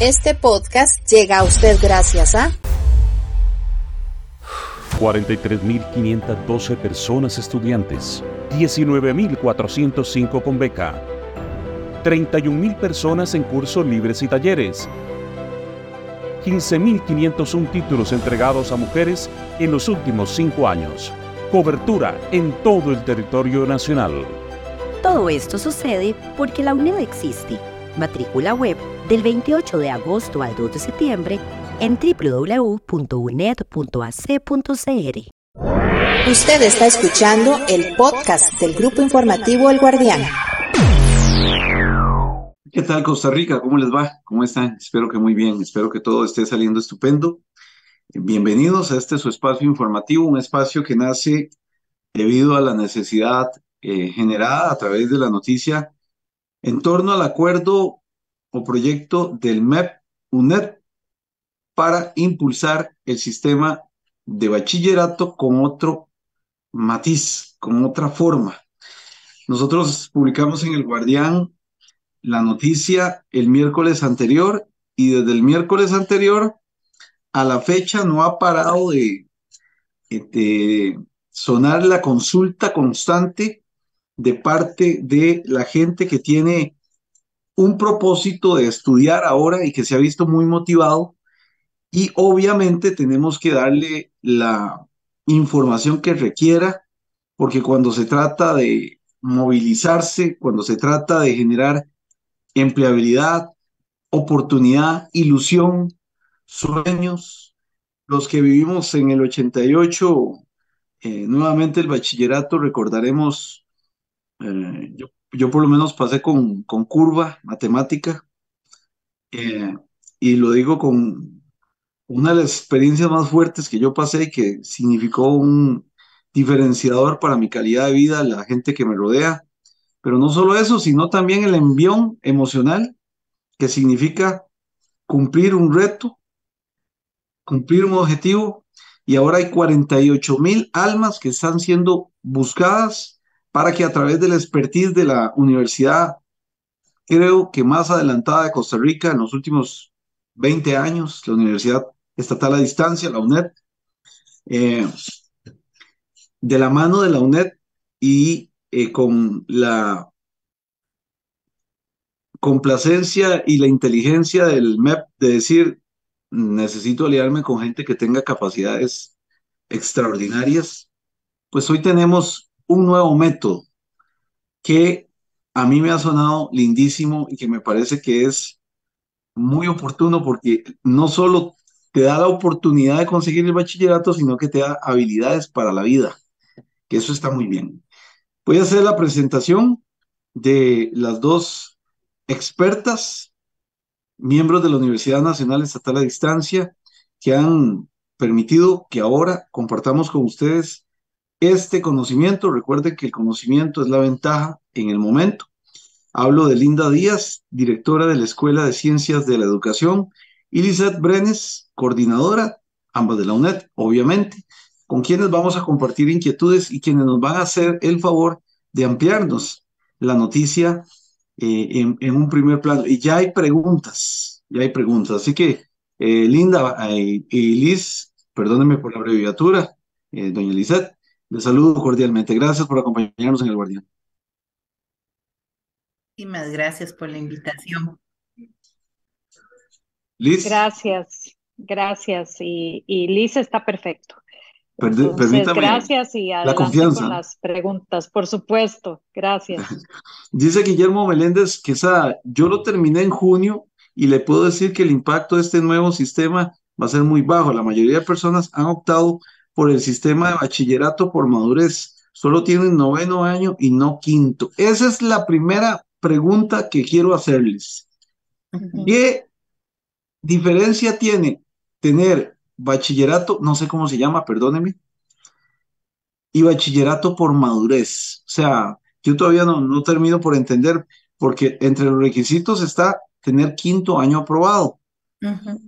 Este podcast llega a usted gracias a 43.512 personas estudiantes, 19.405 con beca, 31.000 personas en cursos libres y talleres, 15.501 títulos entregados a mujeres en los últimos cinco años. Cobertura en todo el territorio nacional. Todo esto sucede porque la UNED existe. Matrícula web del 28 de agosto al 2 de septiembre en www.uned.ac.cr. Usted está escuchando el podcast del Grupo Informativo El Guardián. ¿Qué tal Costa Rica? ¿Cómo les va? ¿Cómo están? Espero que muy bien, espero que todo esté saliendo estupendo. Bienvenidos a este su espacio informativo, un espacio que nace debido a la necesidad eh, generada a través de la noticia en torno al acuerdo o proyecto del MEP UNED para impulsar el sistema de bachillerato con otro matiz, con otra forma. Nosotros publicamos en El Guardián la noticia el miércoles anterior y desde el miércoles anterior a la fecha no ha parado de, de sonar la consulta constante de parte de la gente que tiene un propósito de estudiar ahora y que se ha visto muy motivado y obviamente tenemos que darle la información que requiera porque cuando se trata de movilizarse, cuando se trata de generar empleabilidad, oportunidad, ilusión, sueños. Los que vivimos en el 88, eh, nuevamente el bachillerato, recordaremos, eh, yo, yo, por lo menos pasé con, con curva matemática eh, y lo digo con una de las experiencias más fuertes que yo pasé y que significó un diferenciador para mi calidad de vida, la gente que me rodea, pero no solo eso, sino también el envión emocional, que significa cumplir un reto, cumplir un objetivo, y ahora hay 48 mil almas que están siendo buscadas para que a través de la expertise de la universidad, creo que más adelantada de Costa Rica en los últimos 20 años, la Universidad Estatal a Distancia, la UNED, eh, de la mano de la UNED y eh, con la complacencia y la inteligencia del MEP de decir, necesito aliarme con gente que tenga capacidades extraordinarias, pues hoy tenemos un nuevo método que a mí me ha sonado lindísimo y que me parece que es muy oportuno porque no solo te da la oportunidad de conseguir el bachillerato, sino que te da habilidades para la vida, que eso está muy bien. Voy a hacer la presentación de las dos expertas, miembros de la Universidad Nacional Estatal a Distancia, que han permitido que ahora compartamos con ustedes este conocimiento. Recuerden que el conocimiento es la ventaja en el momento. Hablo de Linda Díaz, directora de la Escuela de Ciencias de la Educación, y Lizeth Brenes, coordinadora, ambas de la UNED, obviamente, con quienes vamos a compartir inquietudes y quienes nos van a hacer el favor de ampliarnos la noticia eh, en, un primer plano. Y ya hay preguntas, ya hay preguntas. Así que, eh, Linda eh, y Liz, perdónenme por la abreviatura, doña Lizeth, les saludo cordialmente. Gracias por acompañarnos en el Guardián. Muchísimas gracias por la invitación. Liz. Gracias, gracias. Y, y Liz está perfecto gracias y la confianza. con las preguntas, por supuesto. Gracias. Dice Guillermo Meléndez que esa, yo lo terminé en junio y le puedo decir que el impacto de este nuevo sistema va a ser muy bajo. La mayoría de personas han optado por el sistema de bachillerato por madurez. Solo tienen noveno año y no quinto. Esa es la primera pregunta que quiero hacerles. ¿Qué diferencia tiene tener bachillerato, no sé cómo se llama, perdóneme, y bachillerato por madurez. O sea, yo todavía no, no termino por entender, porque entre los requisitos está tener quinto año aprobado.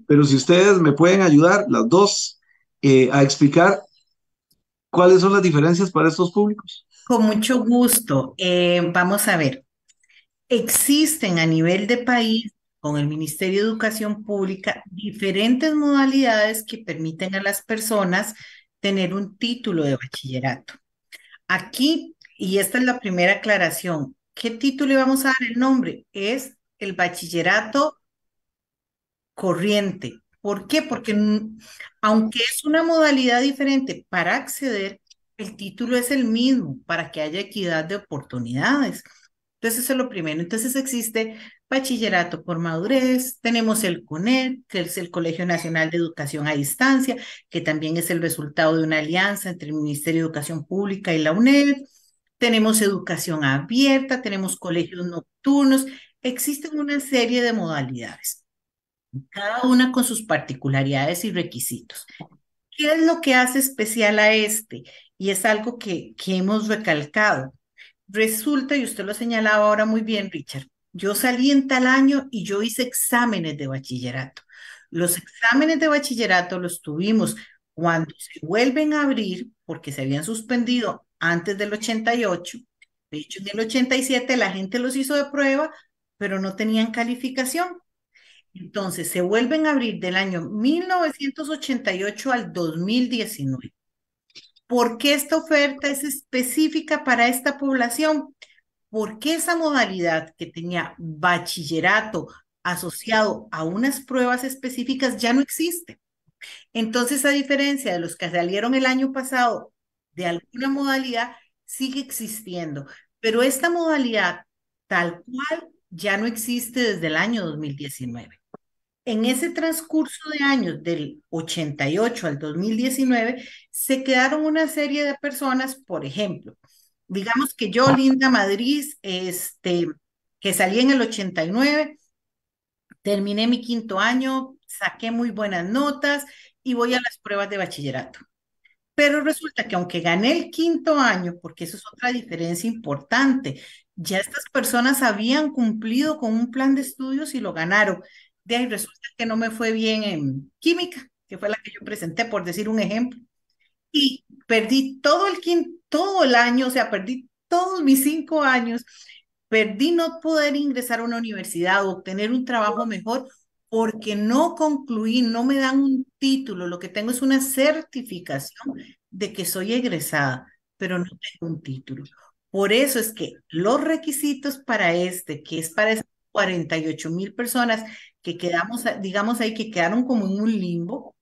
Pero si ustedes me pueden ayudar, las dos, eh, a explicar cuáles son las diferencias para estos públicos. Con mucho gusto. Eh, vamos a ver. Existen a nivel de país con el Ministerio de Educación Pública diferentes modalidades que permiten a las personas tener un título de bachillerato. Aquí, y esta es la primera aclaración, ¿qué título vamos a dar el nombre? Es el bachillerato corriente. ¿Por qué? Porque aunque es una modalidad diferente para acceder, el título es el mismo para que haya equidad de oportunidades. Entonces, eso es lo primero. Entonces, existe bachillerato por madurez, tenemos el CONED, que es el Colegio Nacional de Educación a Distancia, que también es el resultado de una alianza entre el Ministerio de Educación Pública y la UNED. Tenemos educación abierta, tenemos colegios nocturnos, existen una serie de modalidades, cada una con sus particularidades y requisitos. ¿Qué es lo que hace especial a este? Y es algo que, que hemos recalcado. Resulta, y usted lo señalaba ahora muy bien, Richard, yo salí en tal año y yo hice exámenes de bachillerato. Los exámenes de bachillerato los tuvimos cuando se vuelven a abrir, porque se habían suspendido antes del 88. De hecho, en el 87 la gente los hizo de prueba, pero no tenían calificación. Entonces, se vuelven a abrir del año 1988 al 2019. ¿Por qué esta oferta es específica para esta población? Porque esa modalidad que tenía bachillerato asociado a unas pruebas específicas ya no existe. Entonces, a diferencia de los que salieron el año pasado de alguna modalidad, sigue existiendo. Pero esta modalidad tal cual ya no existe desde el año 2019 en ese transcurso de años, del 88 al 2019, se quedaron una serie de personas, por ejemplo, digamos que yo, Linda Madrid, este, que salí en el 89, terminé mi quinto año, saqué muy buenas notas y voy a las pruebas de bachillerato. Pero resulta que aunque gané el quinto año, porque eso es otra diferencia importante, ya estas personas habían cumplido con un plan de estudios y lo ganaron de ahí resulta que no me fue bien en química, que fue la que yo presenté, por decir un ejemplo. Y perdí todo el, todo el año, o sea, perdí todos mis cinco años, perdí no poder ingresar a una universidad o obtener un trabajo mejor porque no concluí, no me dan un título, lo que tengo es una certificación de que soy egresada, pero no tengo un título. Por eso es que los requisitos para este, que es para 48 mil personas que quedamos, digamos ahí, que quedaron como en un limbo,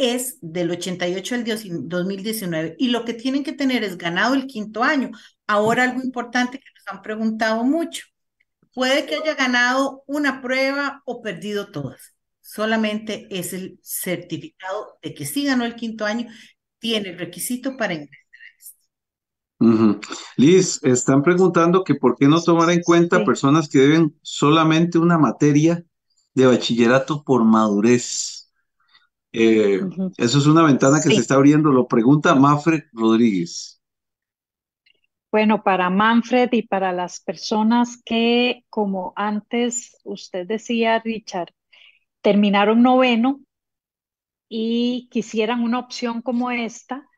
es del 88 al 2019 y lo que tienen que tener es ganado el quinto año. Ahora algo importante que nos han preguntado mucho, puede que haya ganado una prueba o perdido todas. Solamente es el certificado de que sí ganó el quinto año, tiene el requisito para ingresar. Liz, están preguntando que por qué no tomar en cuenta personas que deben solamente una materia de bachillerato por madurez. Eh, eso es una ventana que se está abriendo, lo pregunta Manfred Rodríguez. Bueno, para Manfred y para las personas que, como antes usted decía, Richard, terminaron noveno y quisieran una opción como esta,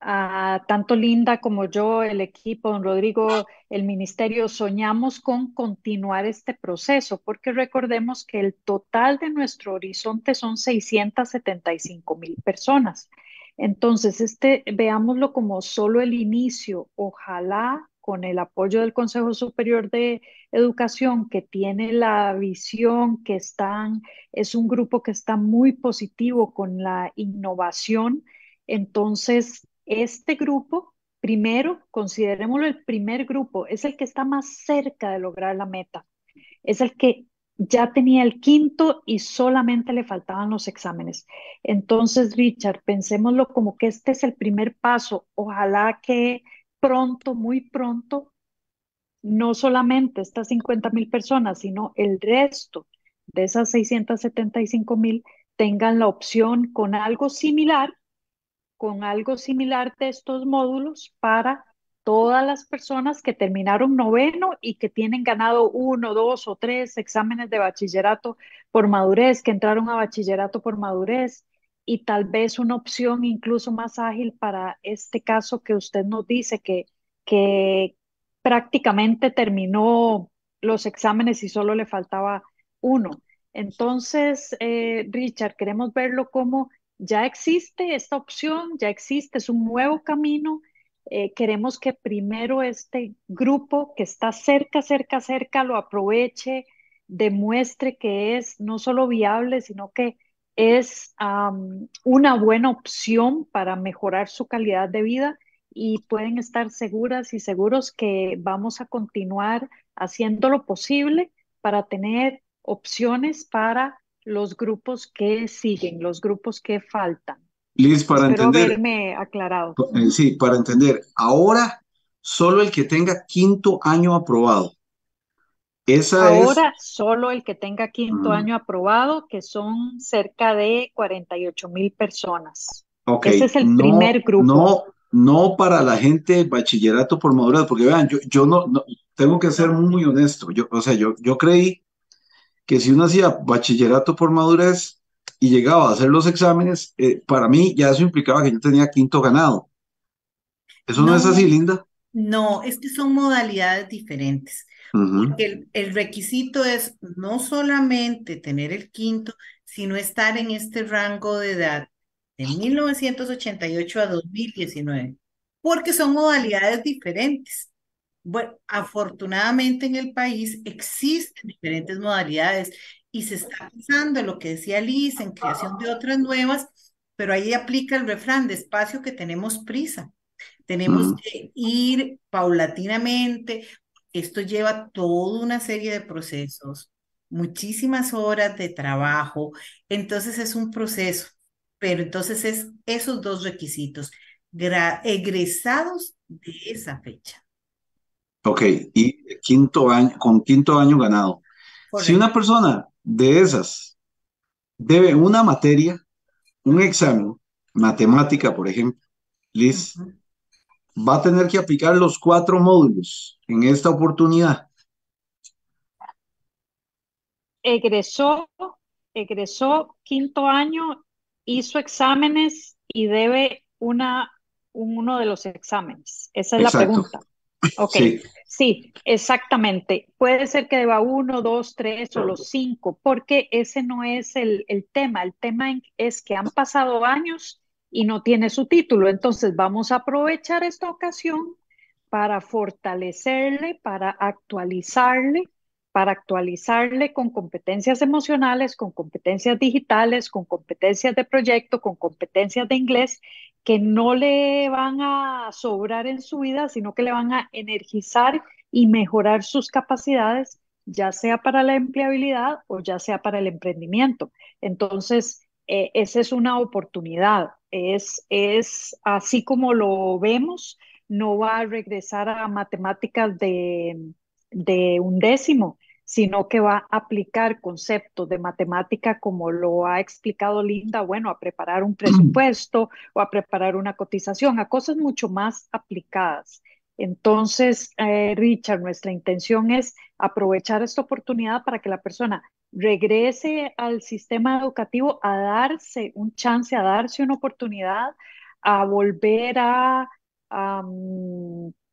tanto Linda como yo, el equipo, don Rodrigo, el ministerio, soñamos con continuar este proceso, porque recordemos que el total de nuestro horizonte son 675 mil personas. Entonces, este, veámoslo como solo el inicio. Ojalá con el apoyo del Consejo Superior de Educación, que tiene la visión, que están, es un grupo que está muy positivo con la innovación. Entonces, este grupo, primero, considerémoslo el primer grupo, es el que está más cerca de lograr la meta. Es el que ya tenía el quinto y solamente le faltaban los exámenes. Entonces, Richard, pensémoslo como que este es el primer paso. Ojalá que pronto, muy pronto, no solamente estas 50 mil personas, sino el resto de esas 675 mil tengan la opción con algo similar con algo similar de estos módulos para todas las personas que terminaron noveno y que tienen ganado uno, dos o tres exámenes de bachillerato por madurez, que entraron a bachillerato por madurez y tal vez una opción incluso más ágil para este caso que usted nos dice que, que prácticamente terminó los exámenes y solo le faltaba uno. Entonces, eh, Richard, queremos verlo como ya existe esta opción, ya existe, es un nuevo camino. Eh, queremos que primero este grupo que está cerca, cerca, cerca, lo aproveche, demuestre que es no solo viable, sino que es una buena opción para mejorar su calidad de vida y pueden estar seguras y seguros que vamos a continuar haciendo lo posible para tener opciones para los grupos que siguen, los grupos que faltan. Liz, para Espero entender, verme aclarado. sí, para entender, ahora solo el que tenga quinto año aprobado. Esa es, Ahora solo el que tenga quinto Mm. año aprobado, que son cerca de 48 mil personas. ok, ese es el no, primer grupo. no, no para la gente bachillerato por madurez, porque vean, yo, yo no, no, tengo que ser muy honesto, yo, o sea, yo, yo creí que si uno hacía bachillerato por madurez y llegaba a hacer los exámenes, eh, para mí ya eso implicaba que yo tenía quinto ganado. ¿Eso no es así, Linda? No, es que son modalidades diferentes. Ujú, Porque el, el requisito es no solamente tener el quinto, sino estar en este rango de edad de 1988 a 2019, porque son modalidades diferentes. Bueno, afortunadamente en el país existen diferentes modalidades y se está pensando en lo que decía Liz, en creación de otras nuevas, pero ahí aplica el refrán, despacio que tenemos prisa. Tenemos Mm. que ir paulatinamente. Esto lleva toda una serie de procesos, muchísimas horas de trabajo. Entonces es un proceso, pero entonces es esos dos requisitos, egresados de esa fecha. Ok, y quinto año, con quinto año ganado. Si una persona de esas debe una materia, un examen, matemática, por ejemplo, Liz, va a tener que aplicar los cuatro módulos en esta oportunidad. Egresó, egresó quinto año, hizo exámenes y debe una, uno de los exámenes. Esa es la pregunta. Ok, Sí, sí, exactamente. Puede ser que deba uno, dos, tres o los cinco, porque ese no es el, el tema. El tema es que han pasado años y no tiene su título. Entonces vamos a aprovechar esta ocasión para fortalecerle, para actualizarle, para actualizarle con competencias emocionales, con competencias digitales, con competencias de proyecto, con competencias de inglés que no le van a sobrar en su vida, sino que le van a energizar y mejorar sus capacidades, ya sea para la empleabilidad o ya sea para el emprendimiento. Entonces, eh, esa es una oportunidad. Es, es así como lo vemos, no va a regresar a matemáticas de, de un décimo, sino que va a aplicar conceptos de matemática como lo ha explicado Linda, bueno, a preparar un presupuesto o a preparar una cotización, a cosas mucho más aplicadas. Entonces, eh, Richard, nuestra intención es aprovechar esta oportunidad para que la persona regrese al sistema educativo a darse un chance, a darse una oportunidad, a volver a,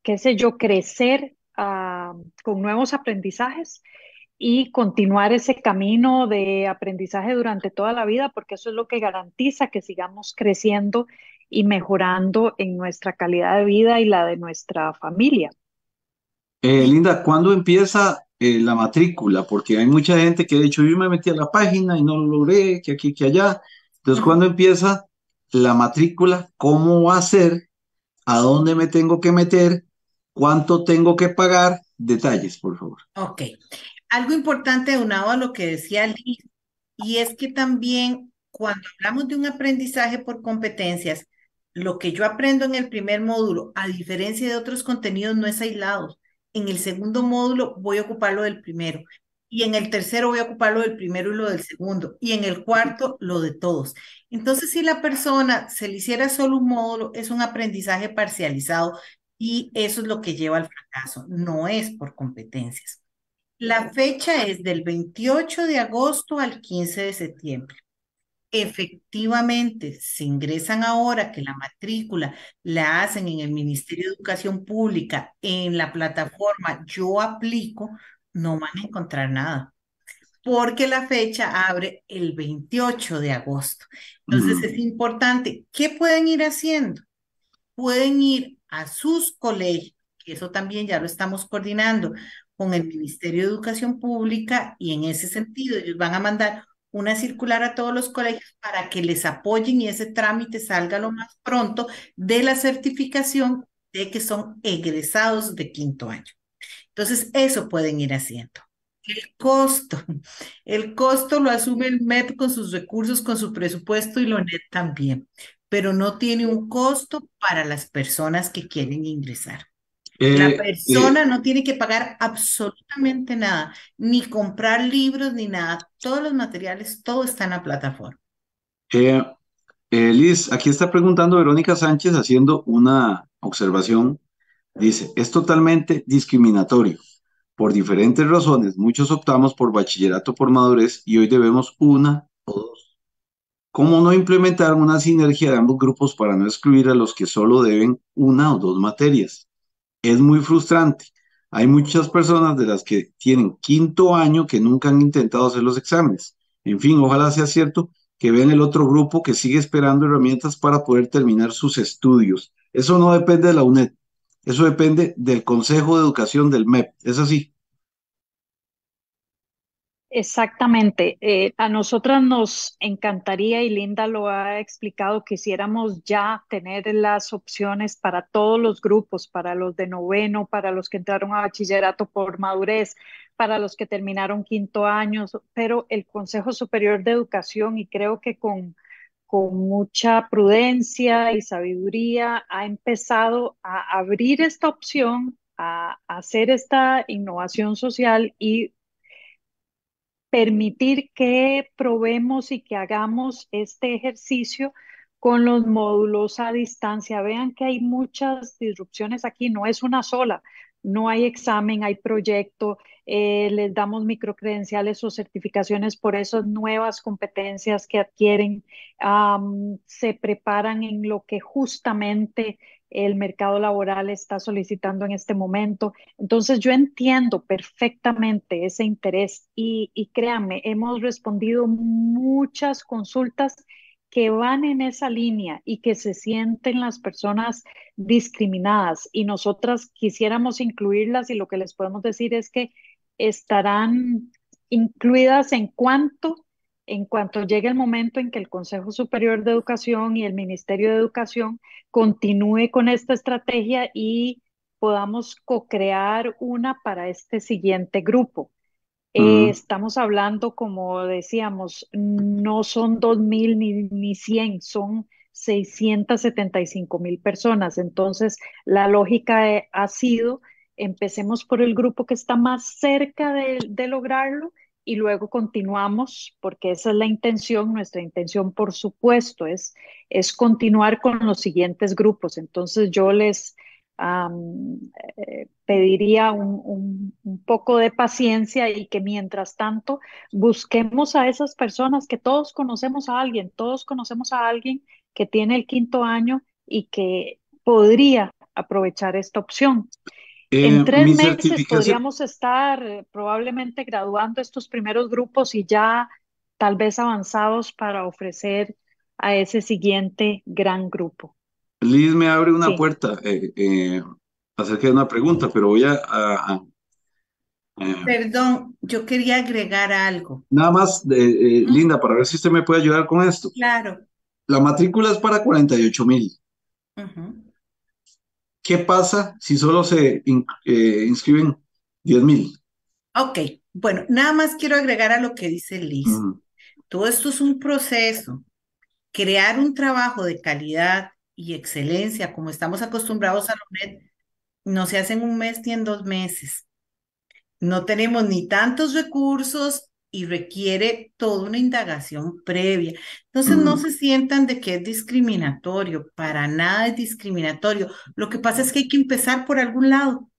qué sé yo, crecer con nuevos aprendizajes y continuar ese camino de aprendizaje durante toda la vida, porque eso es lo que garantiza que sigamos creciendo y mejorando en nuestra calidad de vida y la de nuestra familia. Eh, Linda, ¿cuándo empieza eh, la matrícula? Porque hay mucha gente que ha dicho, yo me metí a la página y no lo logré, que aquí, que allá. Entonces, ¿cuándo empieza la matrícula? ¿Cómo va a ser? ¿A dónde me tengo que meter? ¿Cuánto tengo que pagar? Detalles, por favor. Ok. Algo importante unado a lo que decía Liz, y es que también cuando hablamos de un aprendizaje por competencias, lo que yo aprendo en el primer módulo, a diferencia de otros contenidos, no es aislado. En el segundo módulo voy a ocupar lo del primero. Y en el tercero voy a ocupar lo del primero y lo del segundo. Y en el cuarto, lo de todos. Entonces, si la persona se le hiciera solo un módulo, es un aprendizaje parcializado y eso es lo que lleva al fracaso. No es por competencias. La fecha es del 28 de agosto al 15 de septiembre. Efectivamente, si ingresan ahora que la matrícula la hacen en el Ministerio de Educación Pública, en la plataforma Yo Aplico, no van a encontrar nada. porque la fecha abre el 28 de agosto. Entonces es importante, ¿qué pueden ir haciendo? Pueden ir a sus colegios, que eso también ya lo estamos coordinando con el Ministerio de Educación Pública y en ese sentido ellos van a mandar una circular a todos los colegios para que les apoyen y ese trámite salga lo más pronto de la certificación de que son egresados de quinto año. Entonces, eso pueden ir haciendo. El costo, el costo lo asume el MEP con sus recursos, con su presupuesto y lo NET también, pero no tiene un costo para las personas que quieren ingresar. La eh, persona no tiene que pagar absolutamente nada, ni comprar libros ni nada. Todos los materiales, todo está en la plataforma. Eh, eh, Liz, aquí está preguntando Verónica Sánchez haciendo una observación. Dice, es totalmente discriminatorio. Por diferentes razones, muchos optamos por bachillerato por madurez y hoy debemos una o dos. ¿Cómo no implementar una sinergia de ambos grupos para no excluir a los que solo deben una o dos materias? Es muy frustrante. Hay muchas personas de las que tienen quinto año que nunca han intentado hacer los exámenes. En fin, ojalá sea cierto que vean el otro grupo que sigue esperando herramientas para poder terminar sus estudios. Eso no depende de la UNED, eso depende del Consejo de Educación del MEP. ¿Es así? Exactamente. Eh, a nosotras nos encantaría, y Linda lo ha explicado, quisiéramos ya tener las opciones para todos los grupos, para los de noveno, para los que entraron a bachillerato por madurez, para los que terminaron quinto año, pero el Consejo Superior de Educación, y creo que con, con mucha prudencia y sabiduría, ha empezado a abrir esta opción, a, a hacer esta innovación social y permitir que probemos y que hagamos este ejercicio con los módulos a distancia. Vean que hay muchas disrupciones aquí, no es una sola no hay examen, hay proyecto, eh, les damos microcredenciales o certificaciones por esas nuevas competencias que adquieren, se preparan en lo que justamente el mercado laboral está solicitando en este momento. Entonces yo entiendo perfectamente ese interés y, y créanme, hemos respondido muchas consultas que van en esa línea y que se sienten las personas discriminadas y nosotras quisiéramos incluirlas y lo que les podemos decir es que estarán incluidas en cuanto en cuanto llegue el momento en que el Consejo Superior de Educación y el Ministerio de Educación continúe con esta estrategia y podamos co-crear una para este siguiente grupo. Eh, estamos hablando, como decíamos, no son 2.000 ni, ni 100, son 675 mil personas. Entonces, la lógica eh, ha sido, empecemos por el grupo que está más cerca de, lograrlo y luego continuamos, porque esa es la intención, nuestra intención, por supuesto, es, es continuar con los siguientes grupos. Entonces, yo les eh, pediría un, poco de paciencia y que mientras tanto busquemos a esas personas que todos conocemos a alguien, todos conocemos a alguien que tiene el quinto año y que podría aprovechar esta opción. En eh, tres meses podríamos estar eh, probablemente graduando estos primeros grupos y ya tal vez avanzados para ofrecer a ese siguiente gran grupo. Liz me abre una puerta eh, eh, acerca de una pregunta, pero voy a... Perdón, yo quería agregar algo. Nada más, eh, Linda, para ver si usted me puede ayudar con esto. Claro. La matrícula es para 48 mil. ¿Qué pasa si solo se inscriben 10 mil? Ok, bueno, nada más quiero agregar a lo que dice Liz. Todo esto es un proceso. Crear un trabajo de calidad y excelencia, como estamos acostumbrados a la no se hace en un mes ni en dos meses. No tenemos ni tantos recursos y requiere toda una indagación previa. Entonces no se sientan de que es discriminatorio, para nada es discriminatorio. Lo que pasa es que hay que empezar por algún lado,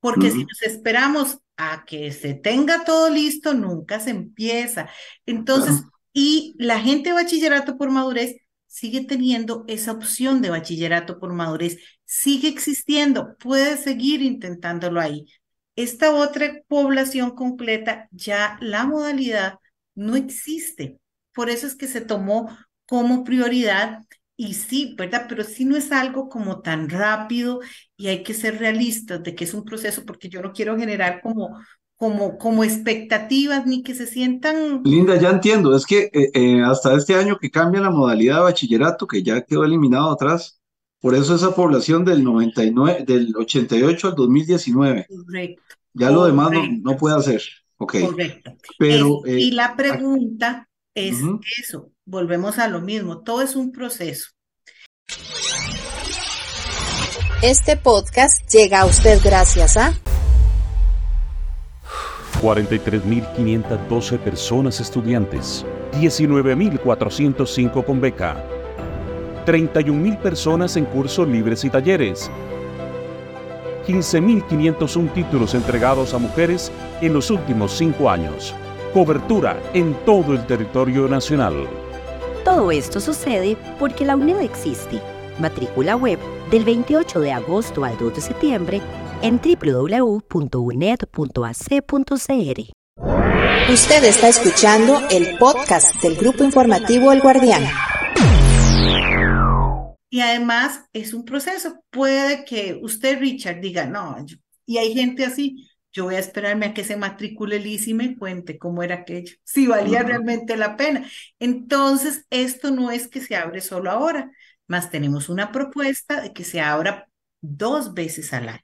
porque si nos esperamos a que se tenga todo listo, nunca se empieza. Entonces, y la gente de bachillerato por madurez sigue teniendo esa opción de bachillerato por madurez, sigue existiendo, puede seguir intentándolo ahí. Esta otra población completa, ya la modalidad no existe. Por eso es que se tomó como prioridad y sí, ¿verdad? Pero sí no es algo como tan rápido y hay que ser realistas de que es un proceso porque yo no quiero generar como, como, como expectativas ni que se sientan... Linda, ya entiendo, es que eh, eh, hasta este año que cambia la modalidad de bachillerato, que ya quedó eliminado atrás, por eso esa población del 99, del 88 al 2019. Correcto. Ya lo demás no, no, puede hacer. Ok. Correcto. Pero, y eh, la pregunta es eso, volvemos a lo mismo, todo es un proceso. Este podcast llega a usted gracias a 43.512 personas estudiantes, 19.405 con beca, 31.000 personas en cursos libres y talleres, 15.501 títulos entregados a mujeres en los últimos cinco años. Cobertura en todo el territorio nacional. Todo esto sucede porque la UNED existe. Matrícula web del 28 de agosto al 2 de septiembre en www.uned.ac.cr. Usted está escuchando el podcast del Grupo Informativo El Guardián. Y además es un proceso. Puede que usted, Richard, diga, no, yo- y hay gente así, yo voy a esperarme a que se matricule Liz y me cuente cómo era aquello, si valía realmente la pena. Entonces, esto no es que se abre solo ahora, más tenemos una propuesta de que se abra dos veces al año.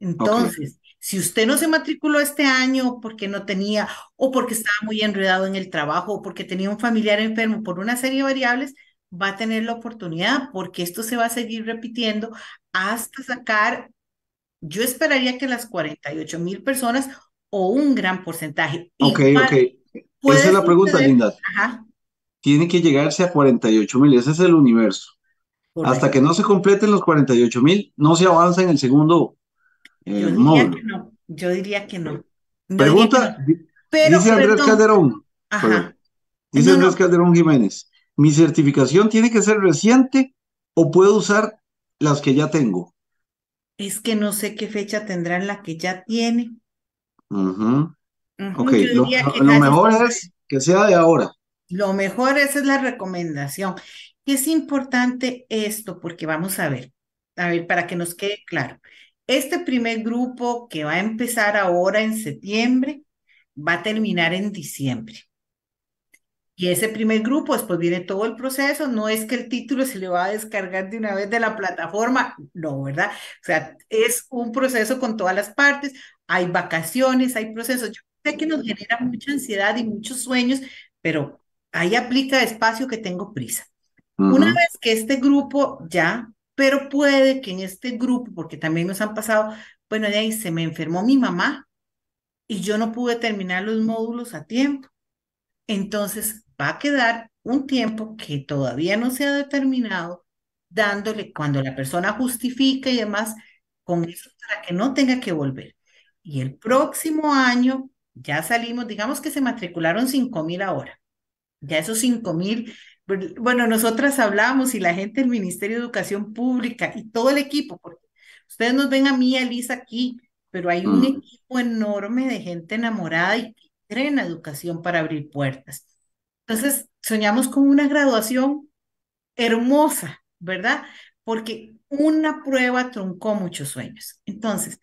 Entonces, si usted no se matriculó este año porque no tenía, o porque estaba muy enredado en el trabajo, o porque tenía un familiar enfermo, por una serie de variables, va a tener la oportunidad, porque esto se va a seguir repitiendo hasta sacar, yo esperaría que las 48 mil personas o un gran porcentaje. ok, Igual ok. Esa es la pregunta, Linda. Ajá, Tiene que llegarse a 48 mil, ese es el universo. Hasta que no se completen los 48 mil, no se avanza en el segundo eh, Yo diría módulo. que no, yo diría que no. Que Pregunta, no. di- Pero, dice Andrés perdón, Calderón, ajá, dice No, Andrés. Calderón Jiménez, ¿mi certificación tiene que ser reciente o puedo usar las que ya tengo? es que no sé qué fecha tendrá en la que ya tiene. Ok, lo, mejor es que sea de ahora. Lo mejor, esa es la recomendación. Y es importante esto porque vamos a ver, a ver, para que nos quede claro. Este primer grupo que va a empezar ahora en septiembre va a terminar en diciembre. Y ese primer grupo, después viene todo el proceso, no es que el título se le va a descargar de una vez de la plataforma, no, ¿verdad? O sea, es un proceso con todas las partes, hay vacaciones, hay procesos. Yo sé que nos genera mucha ansiedad y muchos sueños, pero ahí aplica despacio que tengo prisa. Una Ujú. vez que este grupo ya, pero puede que en este grupo, porque también nos han pasado, bueno, de ahí se me enfermó mi mamá y yo no pude terminar los módulos a tiempo. Entonces va a quedar un tiempo que todavía no se ha determinado, dándole cuando la persona justifica y demás, con eso para que no tenga que volver. Y el próximo año ya salimos, digamos que se matricularon 5 mil ahora. Ya esos 5 mil, bueno, nosotras hablamos y la gente del Ministerio de Educación Pública y todo el equipo, porque ustedes nos ven a mí y a Lisa aquí, pero hay un Mm. equipo enorme de gente enamorada y que cree en la educación para abrir puertas. Entonces, soñamos con una graduación hermosa, ¿verdad? Porque una prueba truncó muchos sueños. Entonces,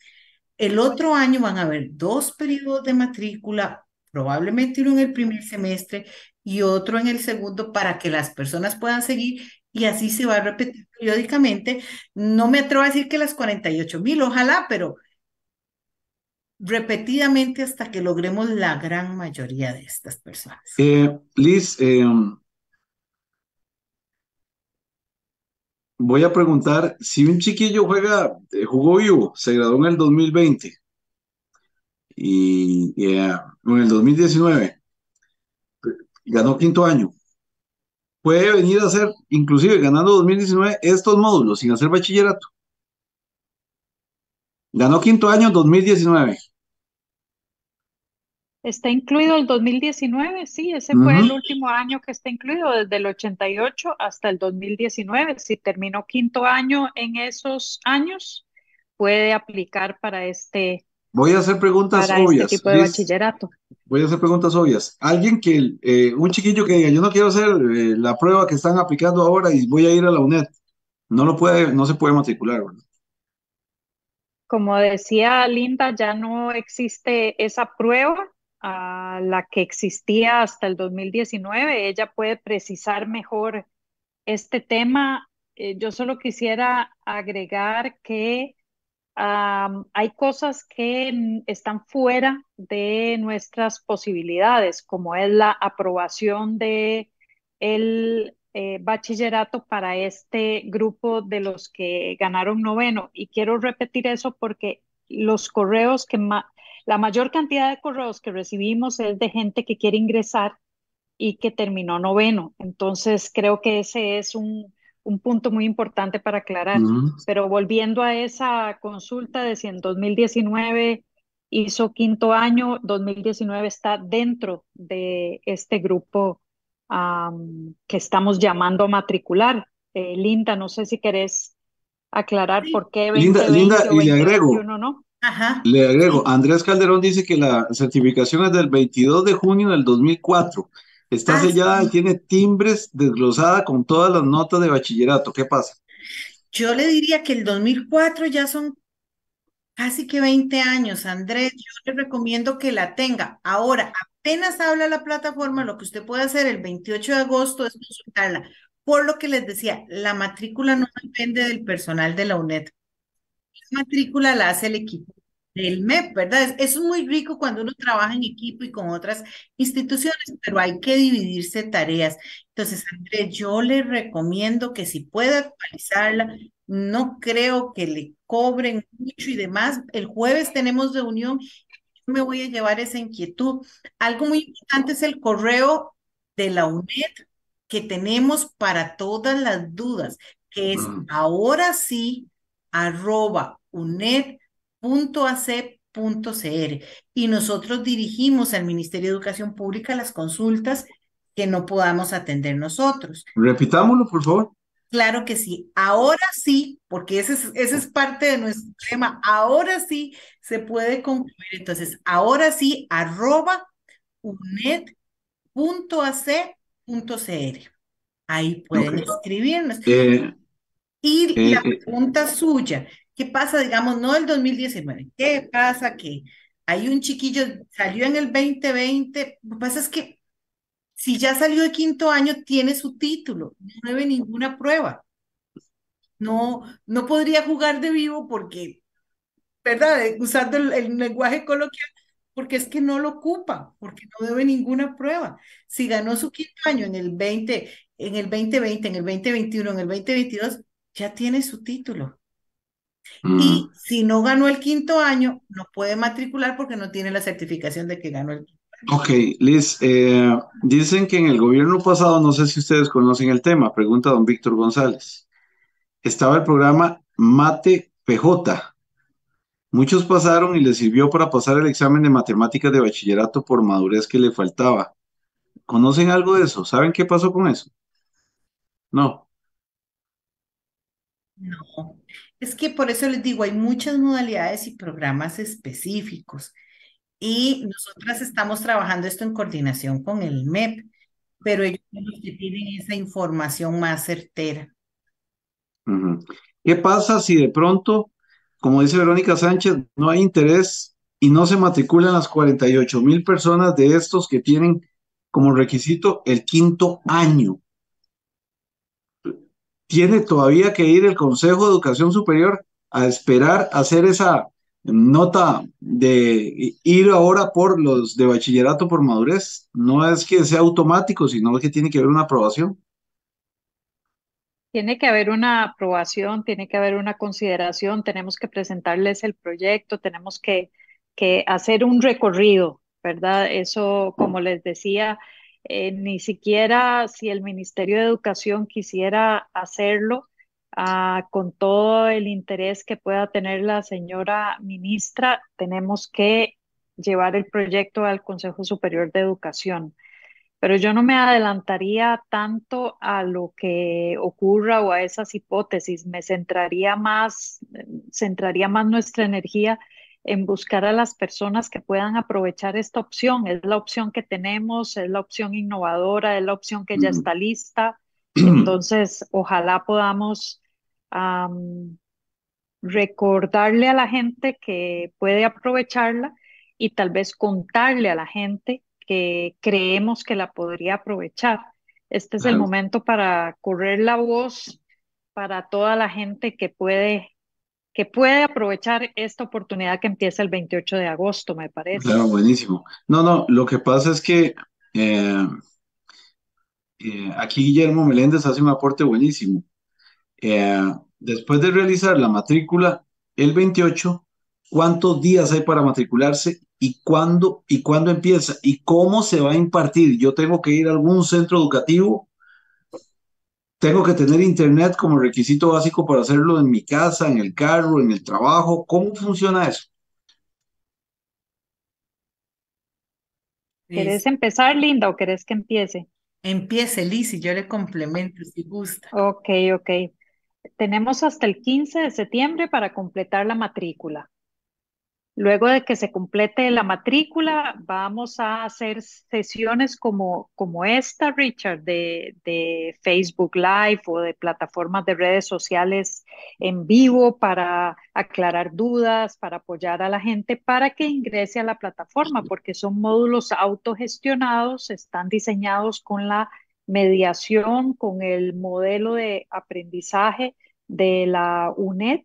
el otro año van a haber dos periodos de matrícula, probablemente uno en el primer semestre y otro en el segundo para que las personas puedan seguir y así se va a repetir periódicamente. No me atrevo a decir que las 48 mil, ojalá, pero repetidamente hasta que logremos la gran mayoría de estas personas. Eh, Liz, eh, voy a preguntar, si un chiquillo juega, eh, jugó vivo, se graduó en el 2020 y en el 2019, ganó quinto año, puede venir a hacer, inclusive ganando 2019, estos módulos sin hacer bachillerato. Ganó quinto año 2019. Está incluido el 2019, sí, ese fue el último año que está incluido, desde el 88 hasta el 2019. Si terminó quinto año en esos años, puede aplicar para este Voy a hacer preguntas para este obvias. tipo de bachillerato. Voy a hacer preguntas obvias. Alguien que, eh, un chiquillo que diga, yo no quiero hacer eh, la prueba que están aplicando ahora y voy a ir a la UNED, no lo puede, no se puede matricular, ¿verdad? Como decía Linda, ya no existe esa prueba a la que existía hasta el 2019. Ella puede precisar mejor este tema. Eh, yo solo quisiera agregar que hay cosas que están fuera de nuestras posibilidades, como es la aprobación de el eh, bachillerato para este grupo de los que ganaron noveno. Y quiero repetir eso porque los correos que ma- la mayor cantidad de correos que recibimos es de gente que quiere ingresar y que terminó noveno. Entonces, creo que ese es un, un punto muy importante para aclarar. Ujú. Pero volviendo a esa consulta de si en 2019 hizo quinto año, 2019 está dentro de este grupo am, que estamos llamando a matricular. Eh, Linda, no sé si querés aclarar Sí. por qué Linda, 2020 Linda, o y le agrego, 2021 no. Ajá. le agrego, Sí. Andrés Calderón dice que la certificación es del 22 de junio del 2004. Está Ah, sellada y sí. tiene timbres desglosada con todas las notas de bachillerato. ¿Qué pasa? Yo le diría que el 2004 ya son casi que 20 años, Andrés. Yo le recomiendo que la tenga. Ahora, apenas habla la plataforma, lo que usted puede hacer el 28 de agosto es consultarla. Por lo que les decía, la matrícula no depende del personal de la UNED. La matrícula la hace el equipo del MEP, ¿verdad? Es, es muy rico cuando uno trabaja en equipo y con otras instituciones, pero hay que dividirse tareas. Entonces, Andrés, yo le recomiendo que si puede actualizarla, no creo que le cobren mucho y demás. El jueves tenemos reunión, me voy a llevar esa inquietud. Algo muy importante es el correo de la UNED que tenemos para todas las dudas, que es Mm. ahora sí, arroba uned.ac.cr. Y nosotros dirigimos al Ministerio de Educación Pública las consultas que no podamos atender nosotros. Repitámoslo, por favor. Claro que sí, ahora sí, porque ese es, ese es parte de nuestro tema, ahora sí se puede concluir. Entonces, ahora sí, arroba uned.ac.cr. Ahí pueden escribirnos. Eh, Y eh, la eh, pregunta suya, ¿qué pasa, digamos, no el 2019? ¿Qué pasa que hay un chiquillo, salió en el 2020? Lo que pasa es que si ya salió de quinto año, tiene su título, no debe ninguna prueba. No, no podría jugar de vivo porque, ¿verdad? Eh, Usando el, el lenguaje coloquial, porque es que no lo ocupa, porque no debe ninguna prueba. Si ganó su quinto año en el 20, en el 2020, en el 2021, en el 2022, ya tiene su título. mm. Y si no ganó el quinto año, no puede matricular porque no tiene la certificación de que ganó el quinto año. Ok, Liz, eh, dicen que en el gobierno pasado, no sé si ustedes conocen el tema, pregunta don Víctor González, estaba el programa Mate PJ. Muchos pasaron y les sirvió para pasar el examen de matemáticas de bachillerato por madurez que le faltaba. ¿Conocen algo de eso? ¿Saben qué pasó con eso? No. No, es que por eso les digo, hay muchas modalidades y programas específicos. Y nosotras estamos trabajando esto en coordinación con el MEP, pero ellos son los que tienen esa información más certera. ¿Qué pasa si de pronto, como dice Verónica Sánchez, no hay interés y no se matriculan las 48 mil personas de estos que tienen como requisito el quinto año? Tiene todavía que ir el Consejo de Educación Superior a esperar hacer esa nota de ir ahora por los de bachillerato por madurez. No es que sea automático, sino que tiene que haber una aprobación. Tiene que haber una aprobación, tiene que haber una consideración, tenemos que presentarles el proyecto, tenemos que, que hacer un recorrido, ¿verdad? Eso, como les decía, eh, ni siquiera si el Ministerio de Educación quisiera hacerlo, ah, con todo el interés que pueda tener la señora ministra, tenemos que llevar el proyecto al Consejo Superior de Educación. Pero yo no me adelantaría tanto a lo que ocurra o a esas hipótesis, me centraría más, centraría más nuestra energía en buscar a las personas que puedan aprovechar esta opción. Es la opción que tenemos, es la opción innovadora, es la opción que ya está lista. Entonces, ojalá podamos recordarle a la gente que puede aprovecharla y tal vez contarle a la gente que creemos que la podría aprovechar. Este es el momento para correr la voz para toda la gente que puede que puede aprovechar esta oportunidad que empieza el 28 de agosto, me parece. Claro, buenísimo. No, no, lo que pasa es que eh, eh, aquí Guillermo Meléndez hace un aporte buenísimo. Eh, después de realizar la matrícula el 28, ¿cuántos días hay para matricularse y cuándo y cuándo empieza y cómo se va a impartir? Yo tengo que ir a algún centro educativo tengo que tener internet como requisito básico para hacerlo en mi casa, en el carro, en el trabajo. ¿Cómo funciona eso? ¿Querés empezar, Linda, o querés que empiece? Empiece, Liz, y yo le complemento si gusta. Ok, ok. Tenemos hasta el 15 de septiembre para completar la matrícula. Luego de que se complete la matrícula, vamos a hacer sesiones como, como esta, Richard, de, de, Facebook Live o de plataformas de redes sociales en vivo para aclarar dudas, para apoyar a la gente para que ingrese a la plataforma, porque son módulos autogestionados, están diseñados con la mediación, con el modelo de aprendizaje de la UNED.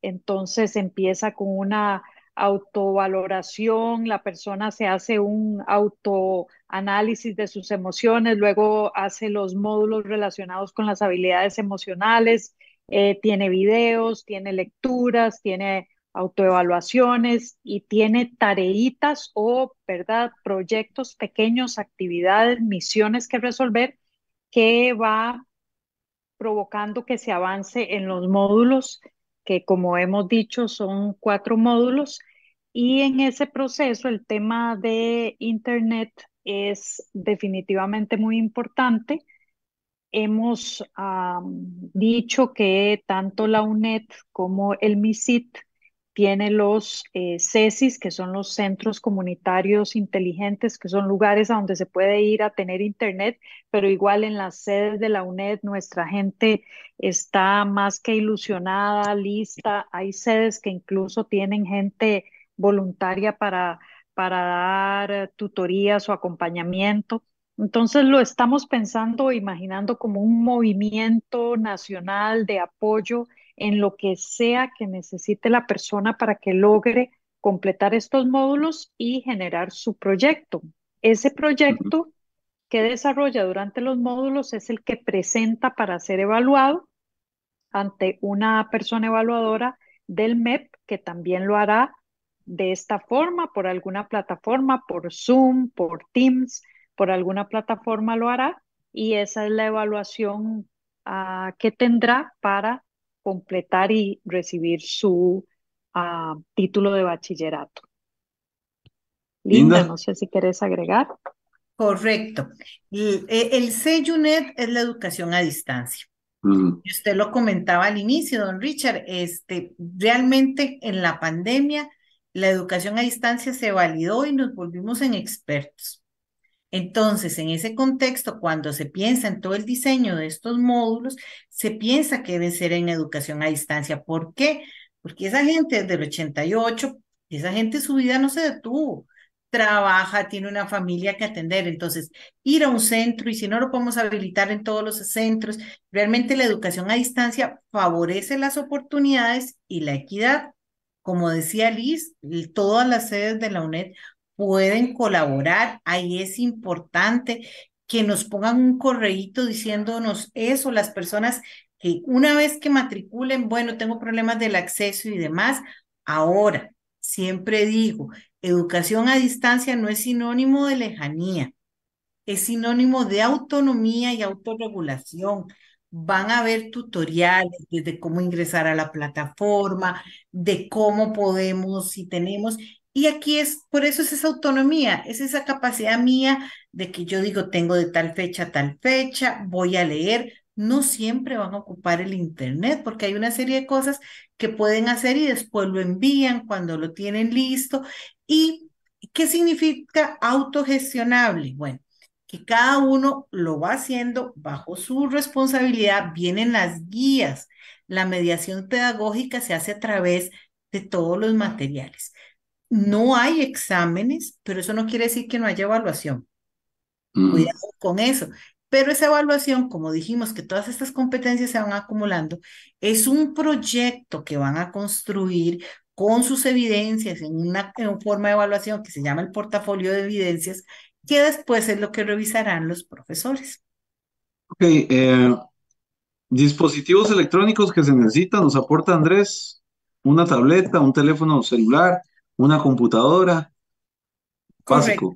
Entonces empieza con una autovaloración, la persona se hace un autoanálisis de sus emociones, luego hace los módulos relacionados con las habilidades emocionales, eh, tiene videos, tiene lecturas, tiene autoevaluaciones y tiene tareitas o, ¿verdad?, proyectos pequeños, actividades, misiones que resolver que va provocando que se avance en los módulos que como hemos dicho son cuatro módulos y en ese proceso el tema de Internet es definitivamente muy importante. Hemos dicho que tanto la UNED como el MISIT tiene los eh, CESIS, que son los centros comunitarios inteligentes, que son lugares a donde se puede ir a tener internet, pero igual en las sedes de la UNED nuestra gente está más que ilusionada, lista. Hay sedes que incluso tienen gente voluntaria para, para dar tutorías o acompañamiento. Entonces lo estamos pensando, imaginando como un movimiento nacional de apoyo en lo que sea que necesite la persona para que logre completar estos módulos y generar su proyecto. Ese proyecto que desarrolla durante los módulos es el que presenta para ser evaluado ante una persona evaluadora del MEP que también lo hará de esta forma, por alguna plataforma, por Zoom, por Teams, por alguna plataforma lo hará y esa es la evaluación ah, que tendrá para completar y recibir su ah, título de bachillerato. Linda, no sé si quieres agregar. Correcto. El, el CEUNET es la educación a distancia. Usted lo comentaba al inicio, don Richard, este, realmente en la pandemia la educación a distancia se validó y nos volvimos en expertos. Entonces, en ese contexto, cuando se piensa en todo el diseño de estos módulos, se piensa que debe ser en educación a distancia. ¿Por qué? Porque esa gente desde el 88, esa gente su vida no se detuvo. Trabaja, tiene una familia que atender. Entonces, ir a un centro y si no lo podemos habilitar en todos los centros, realmente la educación a distancia favorece las oportunidades y la equidad. Como decía Liz, todas las sedes de la UNED pueden colaborar. Ahí es importante que nos pongan un correíto diciéndonos eso, las personas que una vez que matriculen, bueno, tengo problemas del acceso y demás. Ahora, siempre digo, educación a distancia no es sinónimo de lejanía, es sinónimo de autonomía y autorregulación. Van a haber tutoriales de cómo ingresar a la plataforma, de cómo podemos, si tenemos, y aquí es, por eso es esa autonomía, es esa capacidad mía de que yo digo, tengo de tal fecha a tal fecha, voy a leer, no siempre van a ocupar el Internet porque hay una serie de cosas que pueden hacer y después lo envían cuando lo tienen listo. ¿Y qué significa autogestionable? Bueno, que cada uno lo va haciendo bajo su responsabilidad, vienen las guías. La mediación pedagógica se hace a través de todos los materiales. No hay exámenes, pero eso no quiere decir que no haya evaluación. Cuidado con eso. Pero esa evaluación, como dijimos que todas estas competencias se van acumulando, es un proyecto que van a construir con sus evidencias en una, forma de evaluación que se llama el portafolio de evidencias, que después es lo que revisarán los profesores. Ok, eh, dispositivos electrónicos que se necesitan, nos aporta Andrés, una tableta, un teléfono celular, una computadora, básico.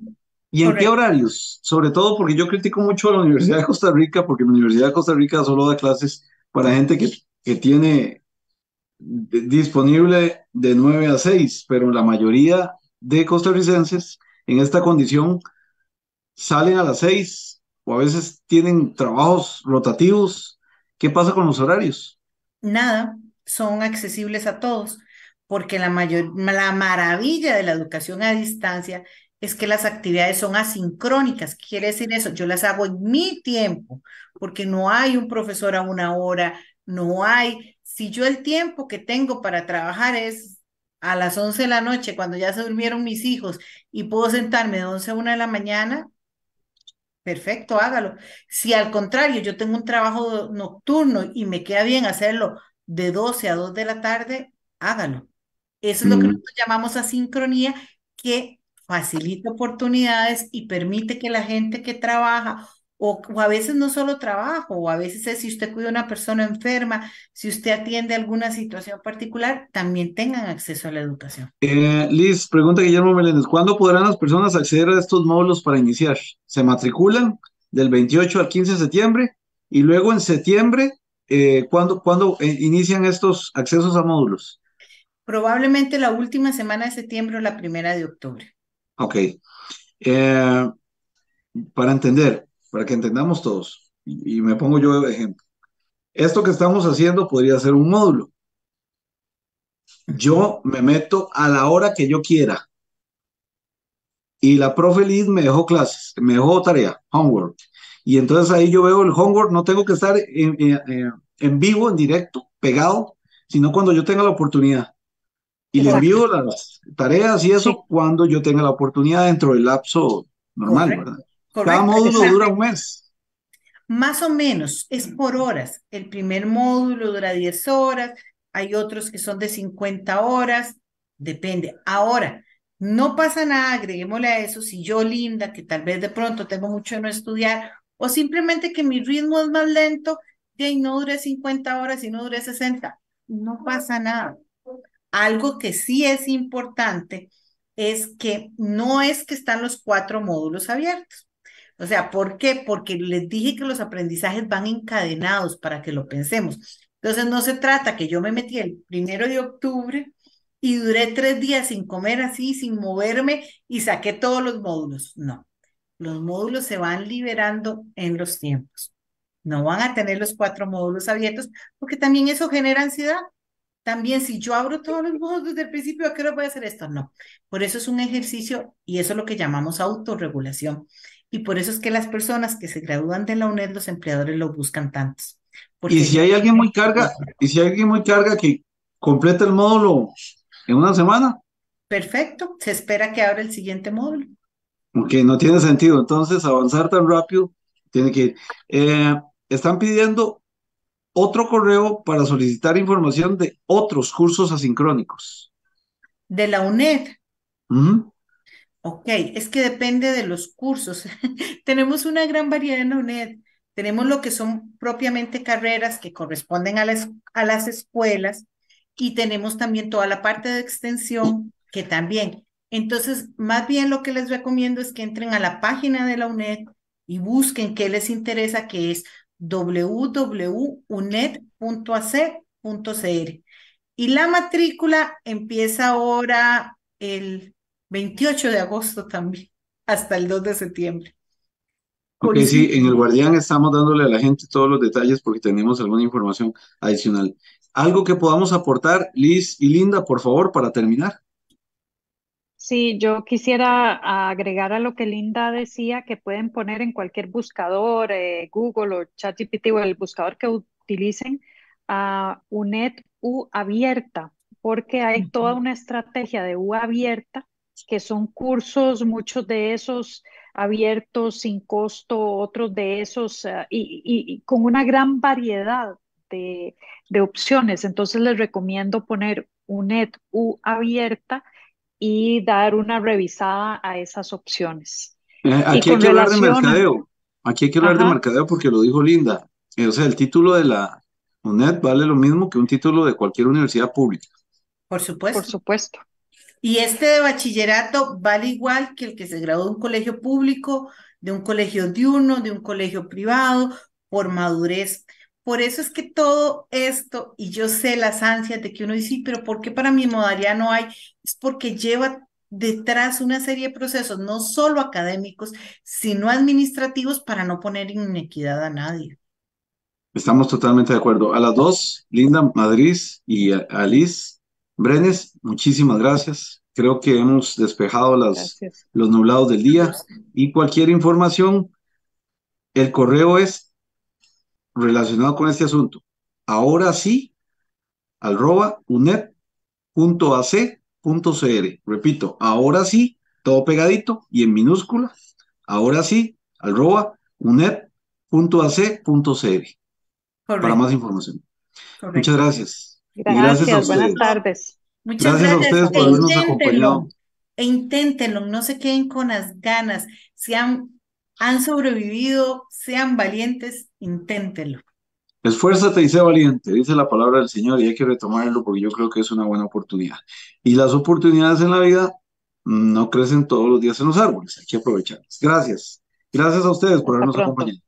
¿Y en qué horarios? Sobre todo porque yo critico mucho a la Universidad de Costa Rica, porque la Universidad de Costa Rica solo da clases para gente que, que tiene disponible de 9 a 6, pero la mayoría de costarricenses en esta condición salen a las 6 o a veces tienen trabajos rotativos. ¿Qué pasa con los horarios? Nada, son accesibles a todos, porque la, mayor, la maravilla de la educación a distancia es que las actividades son asincrónicas. ¿Qué quiere decir eso? Yo las hago en mi tiempo, porque no hay un profesor a una hora, no hay. Si yo el tiempo que tengo para trabajar es a las 11 de la noche, cuando ya se durmieron mis hijos, y puedo sentarme de 11 a 1 de la mañana, perfecto, hágalo. Si al contrario yo tengo un trabajo nocturno y me queda bien hacerlo de 12 a 2 de la tarde, hágalo. Eso es lo que mm. nosotros llamamos asincronía, que facilita oportunidades y permite que la gente que trabaja, o, a veces no solo trabajo, o a veces es si usted cuida a una persona enferma, si usted atiende alguna situación particular, también tengan acceso a la educación. Eh, Liz, pregunta Guillermo Meléndez, ¿cuándo podrán las personas acceder a estos módulos para iniciar? ¿Se matriculan del 28 al 15 de septiembre? Y luego en septiembre, eh, ¿cuándo, eh, inician estos accesos a módulos? Probablemente la última semana de septiembre o la primera de octubre. Ok. Eh, para entender, para que entendamos todos, y, me pongo yo de ejemplo, esto que estamos haciendo podría ser un módulo. Yo me meto a la hora que yo quiera. Y la profe Liz me dejó clases, me dejó tarea, homework. Y entonces ahí yo veo el homework, no tengo que estar en, en vivo, en directo, pegado, sino cuando yo tenga la oportunidad. Y le envío las tareas y eso cuando yo tenga la oportunidad dentro del lapso normal, ¿verdad? Cada módulo dura un mes. Más o menos, es por horas. El primer módulo dura 10 horas, hay otros que son de 50 horas, depende. Ahora, no pasa nada, agreguémosle a eso, si yo, Linda, que tal vez de pronto tengo mucho de no estudiar, o simplemente que mi ritmo es más lento, y no dure 50 horas y no dure 60, no pasa nada. Algo que sí es importante es que no es que están los cuatro módulos abiertos. O sea, ¿por qué? Porque les dije que los aprendizajes van encadenados para que lo pensemos. Entonces, no se trata que yo me metí el primero de octubre y duré tres días sin comer así, sin moverme y saqué todos los módulos. No, los módulos se van liberando en los tiempos. No van a tener los cuatro módulos abiertos porque también eso genera ansiedad. También si yo abro todos los modos desde el principio, ¿a qué hora voy a hacer esto? No. Por eso es un ejercicio y eso es lo que llamamos autorregulación. Y por eso es que las personas que se gradúan de la UNED, los empleadores lo buscan tantos. y si hay alguien muy carga, y si hay alguien muy carga que completa el módulo en una semana. Perfecto, se espera que abra el siguiente módulo. Ok, no tiene sentido. Entonces, avanzar tan rápido tiene que ir. Eh, están pidiendo otro correo para solicitar información de otros cursos asincrónicos. De la UNED. Ok, es que depende de los cursos. Tenemos una gran variedad en la UNED. Tenemos lo que son propiamente carreras que corresponden a las, a las escuelas y tenemos también toda la parte de extensión que también. Entonces, más bien lo que les recomiendo es que entren a la página de la UNED y busquen qué les interesa, que es www.unet.ac.cr. Y la matrícula empieza ahora el 28 de agosto también, hasta el 2 de septiembre. Ok, sí, en el Guardián estamos dándole a la gente todos los detalles porque tenemos alguna información adicional. Algo que podamos aportar, Liz y Linda, por favor, para terminar. Sí, yo quisiera agregar a lo que Linda decía, que pueden poner en cualquier buscador, eh, Google o ChatGPT o el buscador que utilicen, a UNED U abierta, porque hay toda una estrategia de U abierta, que son cursos, muchos de esos abiertos sin costo, otros de esos, eh, y, con una gran variedad de, de opciones. Entonces les recomiendo poner UNED U abierta y dar una revisada a esas opciones. Eh, aquí hay que hablar de mercadeo. Aquí hay que hablar de mercadeo porque lo dijo Linda. Eh, o sea, el título de la UNED vale lo mismo que un título de cualquier universidad pública. Por supuesto. Por supuesto. Y este de bachillerato vale igual que el que se graduó de un colegio público, de un colegio diurno, de un colegio privado, por madurez. Por eso es que todo esto, y yo sé las ansias de que uno dice, pero ¿por qué para mi modalidad no hay? Es porque lleva detrás una serie de procesos, no solo académicos, sino administrativos para no poner inequidad a nadie. Estamos totalmente de acuerdo. A las dos, Linda Madrid y Alice Brenes, muchísimas gracias. Creo que hemos despejado las, los nublados del día y cualquier información, el correo es relacionado con este asunto. Ahora sí, arroba unep.ac.cr. Repito, ahora sí, todo pegadito y en minúscula. Ahora sí, arroba unep.ac.cr. Para más información. Muchas gracias. Gracias, buenas tardes. Muchas gracias, a ustedes por habernos acompañado. E inténtenlo, no se queden con las ganas. Sean han sobrevivido, sean valientes, inténtenlo. Esfuérzate y sé valiente, dice la palabra del Señor, y hay que retomarlo porque yo creo que es una buena oportunidad. Y las oportunidades en la vida no crecen todos los días en los árboles, hay que aprovecharlas. Gracias. Gracias a ustedes por habernos acompañado.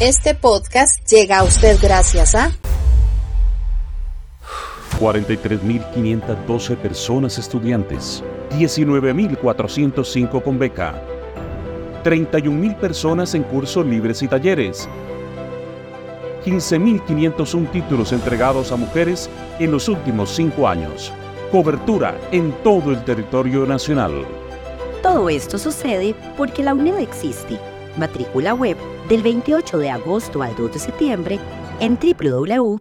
Este podcast llega a usted gracias a 43.512 personas estudiantes, 19.405 con beca, 31.000 personas en cursos libres y talleres, 15.501 títulos entregados a mujeres en los últimos cinco años. Cobertura en todo el territorio nacional. Todo esto sucede porque la UNED existe. Matrícula web del 28 de agosto al 2 de septiembre en www.uned.ac.cr.